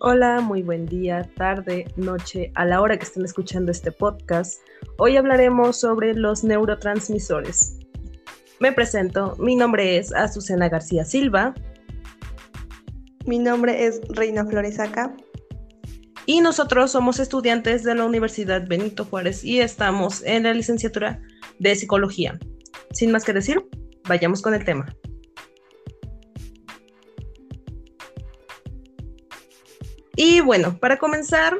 Hola, muy buen día, tarde, noche, a la hora que estén escuchando este podcast. Hoy hablaremos sobre los neurotransmisores. Me presento, mi nombre es Azucena García Silva. Mi nombre es Reina Floresaca. Y nosotros somos estudiantes de la Universidad Benito Juárez y estamos en la licenciatura de Psicología. Sin más que decir, vayamos con el tema. Y bueno, para comenzar,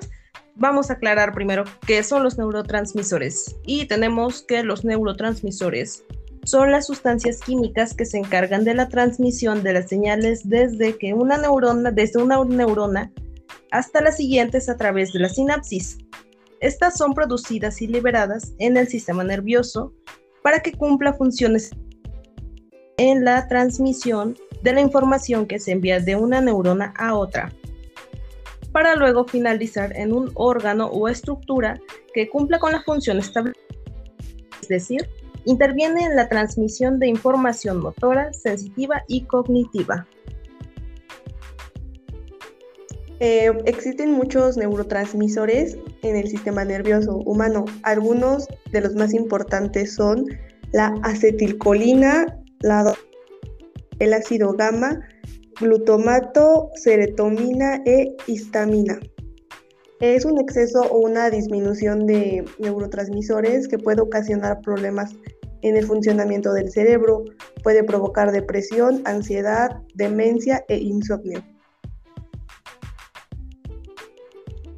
vamos a aclarar primero qué son los neurotransmisores. Y tenemos que los neurotransmisores son las sustancias químicas que se encargan de la transmisión de las señales desde que una neurona, desde una neurona hasta las siguientes a través de la sinapsis. Estas son producidas y liberadas en el sistema nervioso para que cumpla funciones en la transmisión de la información que se envía de una neurona a otra para luego finalizar en un órgano o estructura que cumpla con la función establecida, es decir, interviene en la transmisión de información motora, sensitiva y cognitiva. Eh, existen muchos neurotransmisores en el sistema nervioso humano. Algunos de los más importantes son la acetilcolina, el ácido gamma, glutamato, serotonina e histamina. Es un exceso o una disminución de neurotransmisores que puede ocasionar problemas en el funcionamiento del cerebro, puede provocar depresión, ansiedad, demencia e insomnio.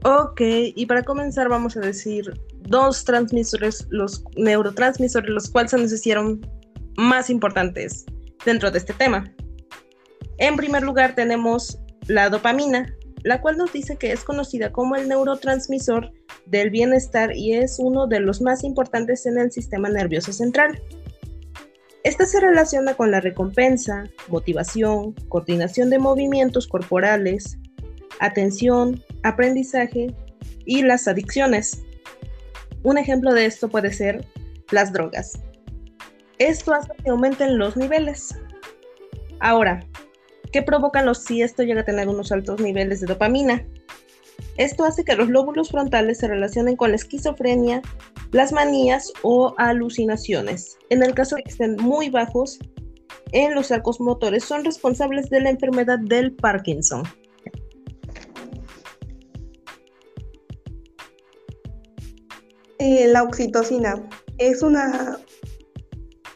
Ok, y para comenzar vamos a decir dos transmisores, los neurotransmisores, los cuales se nos hicieron más importantes dentro de este tema. En primer lugar tenemos la dopamina, la cual nos dice que es conocida como el neurotransmisor del bienestar y es uno de los más importantes en el sistema nervioso central. Esta se relaciona con la recompensa, motivación, coordinación de movimientos corporales, atención, aprendizaje y las adicciones. Un ejemplo de esto puede ser las drogas. Esto hace que aumenten los niveles. Ahora, ¿Qué provocan los si esto llega a tener unos altos niveles de dopamina. Esto hace que los lóbulos frontales se relacionen con la esquizofrenia, las manías o alucinaciones. En el caso de que estén muy bajos, en los arcos motores son responsables de la enfermedad del Parkinson. Eh, la oxitocina es una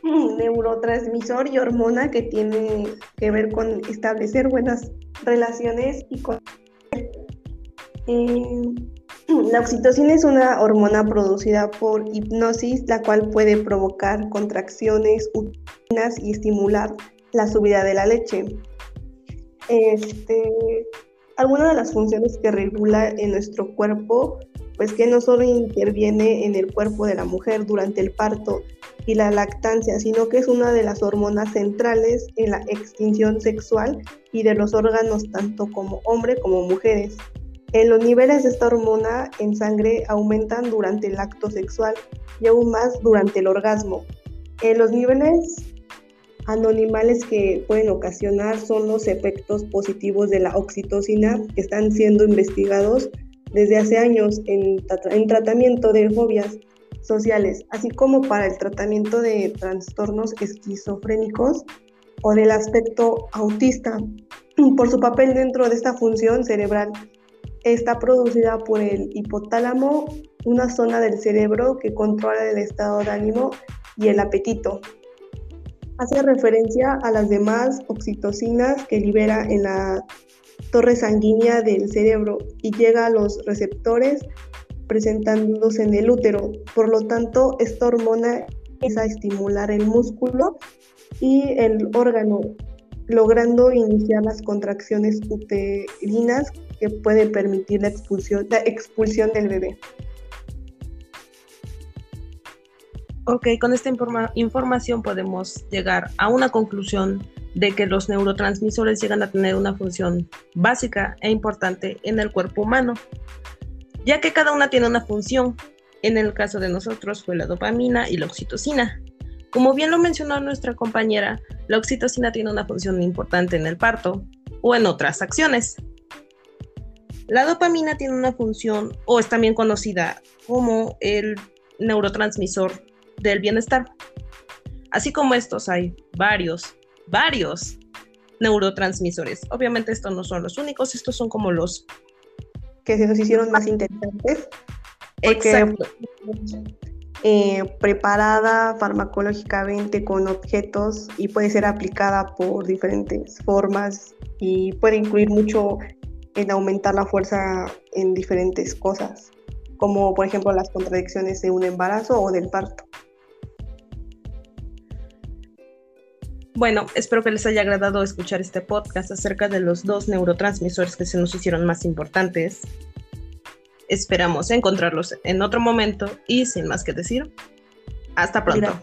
neurotransmisor y hormona que tiene que ver con establecer buenas relaciones y con... Eh, la oxitocina es una hormona producida por hipnosis, la cual puede provocar contracciones uterinas y estimular la subida de la leche. Este, algunas de las funciones que regula en nuestro cuerpo, pues que no solo interviene en el cuerpo de la mujer durante el parto, y la lactancia, sino que es una de las hormonas centrales en la extinción sexual y de los órganos tanto como hombre como mujeres. En los niveles de esta hormona en sangre aumentan durante el acto sexual y aún más durante el orgasmo. En los niveles anónimales que pueden ocasionar son los efectos positivos de la oxitocina que están siendo investigados desde hace años en tratamiento de fobias sociales, así como para el tratamiento de trastornos esquizofrénicos o del aspecto autista. Por su papel dentro de esta función cerebral, está producida por el hipotálamo, una zona del cerebro que controla el estado de ánimo y el apetito. Hace referencia a las demás oxitocinas que libera en la torre sanguínea del cerebro y llega a los receptores presentándose en el útero. Por lo tanto, esta hormona empieza a estimular el músculo y el órgano, logrando iniciar las contracciones uterinas que pueden permitir la expulsión, la expulsión del bebé. Ok, con esta información podemos llegar a una conclusión de que los neurotransmisores llegan a tener una función básica e importante en el cuerpo humano ya que cada una tiene una función. En el caso de nosotros fue la dopamina y la oxitocina. Como bien lo mencionó nuestra compañera, la oxitocina tiene una función importante en el parto o en otras acciones. La dopamina tiene una función, o es también conocida como el neurotransmisor del bienestar. Así como estos hay varios, varios neurotransmisores. Obviamente estos no son los únicos, estos son como los que se nos hicieron más interesantes. Exacto. Eh, preparada farmacológicamente con objetos y puede ser aplicada por diferentes formas y puede incluir mucho en aumentar la fuerza en diferentes cosas, como por ejemplo las contradicciones de un embarazo o del parto. Bueno, espero que les haya agradado escuchar este podcast acerca de los dos neurotransmisores que se nos hicieron más importantes Esperamos encontrarlos en otro momento y sin más que decir, hasta pronto.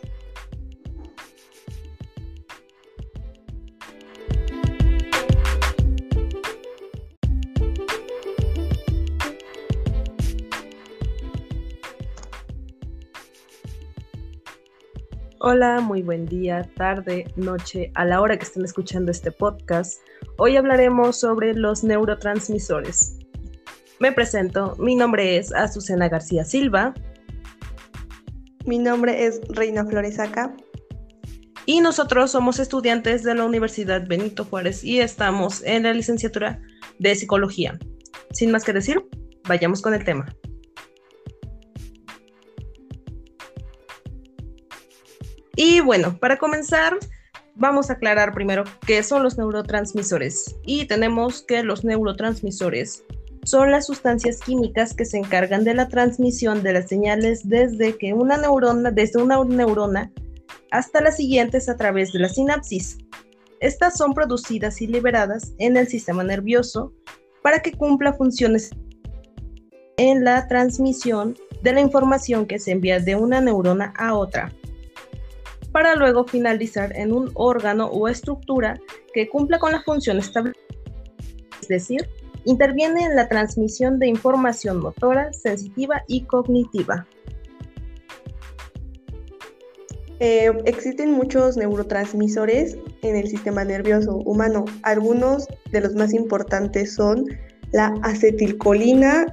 Hola, muy buen día, tarde, noche, a la hora que estén escuchando este podcast. Hoy hablaremos sobre los neurotransmisores. Me presento, mi nombre es Azucena García Silva. Mi nombre es Reina Floresaca. Y nosotros somos estudiantes de la Universidad Benito Juárez y estamos en la licenciatura de Psicología. Sin más que decir, vayamos con el tema. Y bueno, para comenzar, vamos a aclarar primero qué son los neurotransmisores. Y tenemos que los neurotransmisores son las sustancias químicas que se encargan de la transmisión de las señales desde que una neurona, desde una neurona hasta las siguientes a través de la sinapsis. Estas son producidas y liberadas en el sistema nervioso para que cumpla funciones en la transmisión de la información que se envía de una neurona a otra, para luego finalizar en un órgano o estructura que cumpla con la función establecida, es decir, Interviene en la transmisión de información motora, sensitiva y cognitiva. Eh, existen muchos neurotransmisores en el sistema nervioso humano. Algunos de los más importantes son la acetilcolina,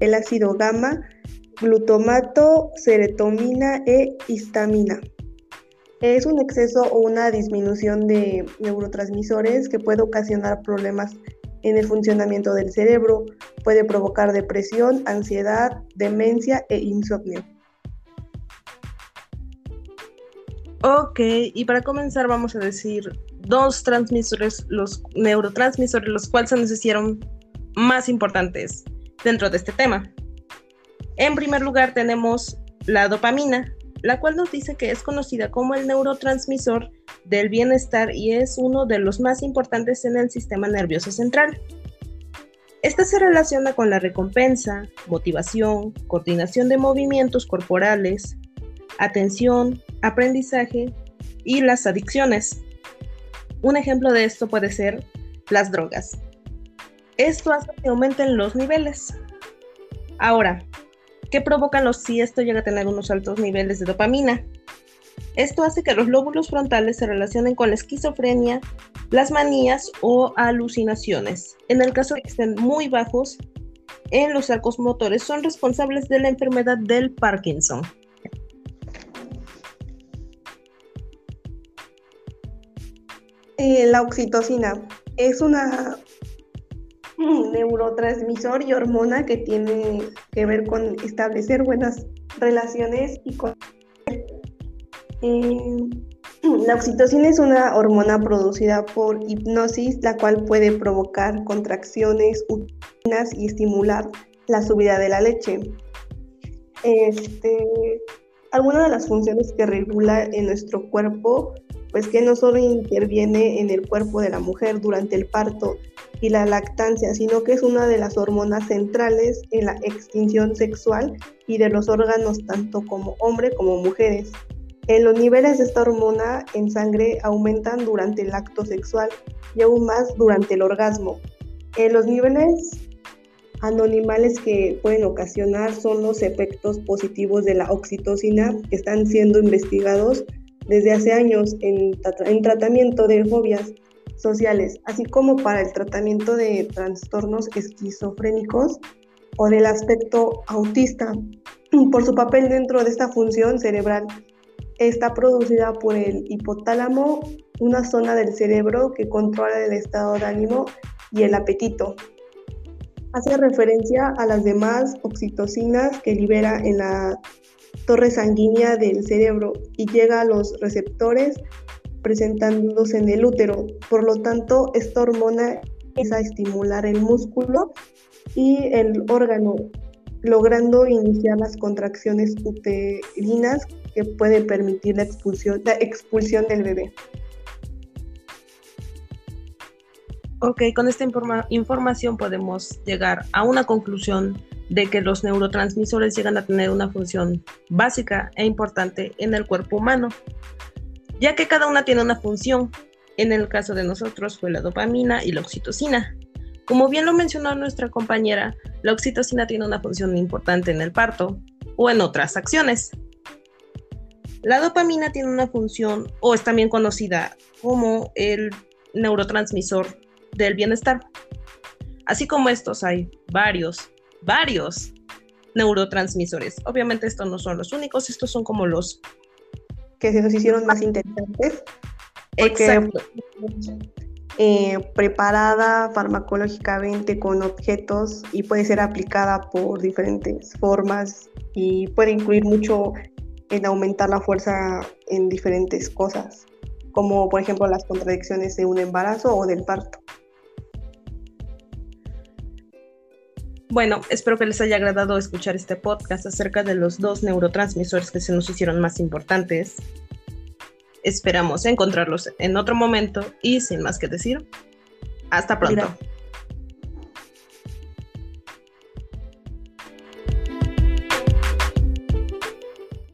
el ácido gamma, glutamato, serotonina e histamina. Es un exceso o una disminución de neurotransmisores que puede ocasionar problemas en el funcionamiento del cerebro, puede provocar depresión, ansiedad, demencia e insomnio. Ok, y para comenzar vamos a decir dos transmisores, los neurotransmisores, los cuales se nos hicieron más importantes dentro de este tema. En primer lugar tenemos la dopamina, la cual nos dice que es conocida como el neurotransmisor del bienestar y es uno de los más importantes en el sistema nervioso central. Esta se relaciona con la recompensa, motivación, coordinación de movimientos corporales, atención, aprendizaje y las adicciones. Un ejemplo de esto puede ser las drogas. Esto hace que aumenten los niveles. Ahora, ¿Qué provocan los si esto llega a tener unos altos niveles de dopamina? Esto hace que los lóbulos frontales se relacionen con la esquizofrenia, las manías o alucinaciones. En el caso de que estén muy bajos en los arcos motores, son responsables de la enfermedad del Parkinson. Eh, la oxitocina es una neurotransmisor y hormona que tiene que ver con establecer buenas relaciones y con... Eh, la oxitocina es una hormona producida por hipnosis, la cual puede provocar contracciones uterinas y estimular la subida de la leche. Este, algunas de las funciones que regula en nuestro cuerpo, pues que no solo interviene en el cuerpo de la mujer durante el parto, y la lactancia, sino que es una de las hormonas centrales en la extinción sexual y de los órganos tanto como hombre como mujeres. En los niveles de esta hormona en sangre aumentan durante el acto sexual y aún más durante el orgasmo. En los niveles anónimales que pueden ocasionar son los efectos positivos de la oxitocina que están siendo investigados desde hace años en, en tratamiento de fobias sociales, así como para el tratamiento de trastornos esquizofrénicos o del aspecto autista. Por su papel dentro de esta función cerebral, está producida por el hipotálamo, una zona del cerebro que controla el estado de ánimo y el apetito. Hace referencia a las demás oxitocinas que libera en la torre sanguínea del cerebro y llega a los receptores presentándose en el útero. Por lo tanto, esta hormona empieza a estimular el músculo y el órgano, logrando iniciar las contracciones uterinas que puede permitir la expulsión, la expulsión del bebé. Ok, con esta información podemos llegar a una conclusión de que los neurotransmisores llegan a tener una función básica e importante en el cuerpo humano, ya que cada una tiene una función. En el caso de nosotros fue la dopamina y la oxitocina. Como bien lo mencionó nuestra compañera, la oxitocina tiene una función importante en el parto o en otras acciones. La dopamina tiene una función o es también conocida como el neurotransmisor del bienestar. Así como estos hay varios varios neurotransmisores. Obviamente estos no son los únicos, estos son como los que se nos hicieron más interesantes. Exacto. Eh, preparada farmacológicamente con objetos y puede ser aplicada por diferentes formas y puede incluir mucho en aumentar la fuerza en diferentes cosas, como por ejemplo las contradicciones de un embarazo o del parto. Bueno, espero que les haya agradado escuchar este podcast acerca de los dos neurotransmisores que se nos hicieron más importantes. Esperamos encontrarlos en otro momento y sin más que decir, hasta pronto.